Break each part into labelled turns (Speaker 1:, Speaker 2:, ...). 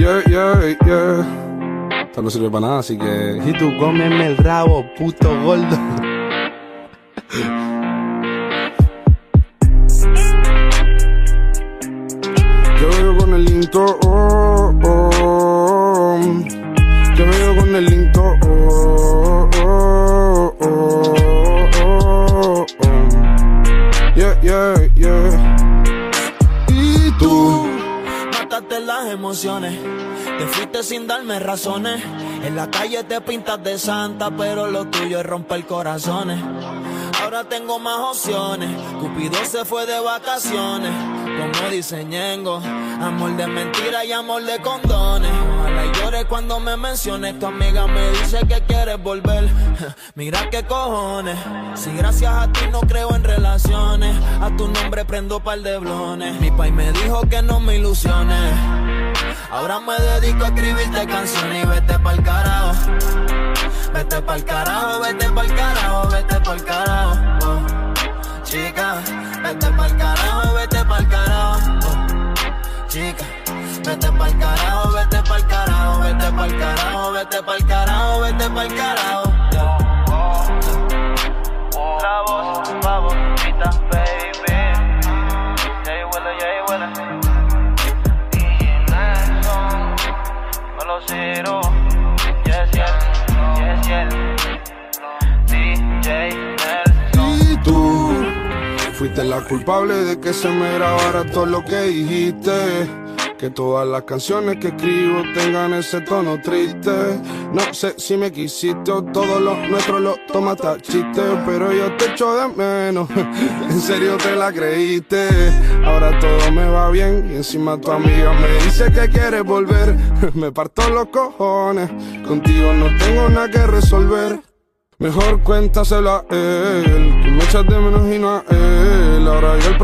Speaker 1: Yeah, yeah, yeah. Esto no sirve para nada, así que.
Speaker 2: Y tú cómeme el rabo, puto gordo.
Speaker 1: Yo veo con el intro,
Speaker 3: emociones, te fuiste sin darme razones. En la calle te pintas de santa, pero lo tuyo es romper corazones. Ahora tengo más opciones, Cupido se fue de vacaciones. Como dice Ñengo, amor de mentira y amor de condones. Ojalá llores cuando me menciones, tu amiga me dice que quieres volver. Mira qué cojones, si gracias a ti no creo en relaciones, a tu nombre prendo par de blones. Mi pai me dijo que no me ilusiones. Ahora me dedico a escribirte canciones y vete pa'l carajo. Vete pa'l carajo, vete pa'l carajo, vete pa'l carajo. oh. Chica, vete pa'l carajo, vete pa'l carajo. oh. Chica, vete pa'l carajo, vete pa'l carajo, vete pa'l carajo, vete pa'l carajo, vete pa'l carajo.
Speaker 4: La voz favorita, baby. Cero.
Speaker 1: Y tú. Fuiste la culpable de que se me grabara todo lo que dijiste. Que todas las canciones que escribo tengan ese tono triste. No sé si me quisiste o todo lo nuestro lo tomaste a chiste. Pero yo te echo de menos. en serio te la creíste. Ahora todo me va bien y encima tu amiga me dice que quiere volver. me parto los cojones. Contigo no tengo nada que resolver. Mejor cuéntaselo a él. Tú me echas de menos y no a él.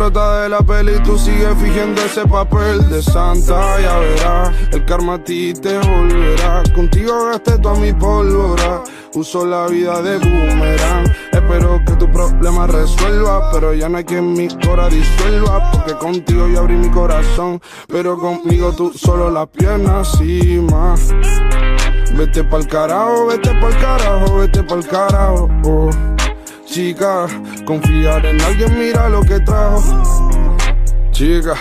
Speaker 1: Prota de la peli tú sigues fingiendo ese papel de santa. Ya verás, el karma a ti te volverá. Contigo gasté toda mi pólvora. Uso la vida de boomerang. Espero que tu problema resuelva. Pero ya no hay quien mi cora disuelva. Porque contigo yo abrí mi corazón. Pero conmigo tú solo las piernas y más. Vete pa'l carajo, vete pa'l carajo, vete pa'l carajo. oh. Chica, confiar en alguien, mira lo que trajo. Chica,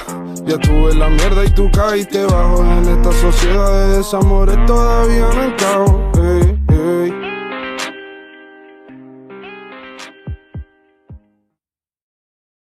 Speaker 1: ya tuve la mierda y tú caíste bajo. En esta sociedad de desamores todavía no encajo. ey.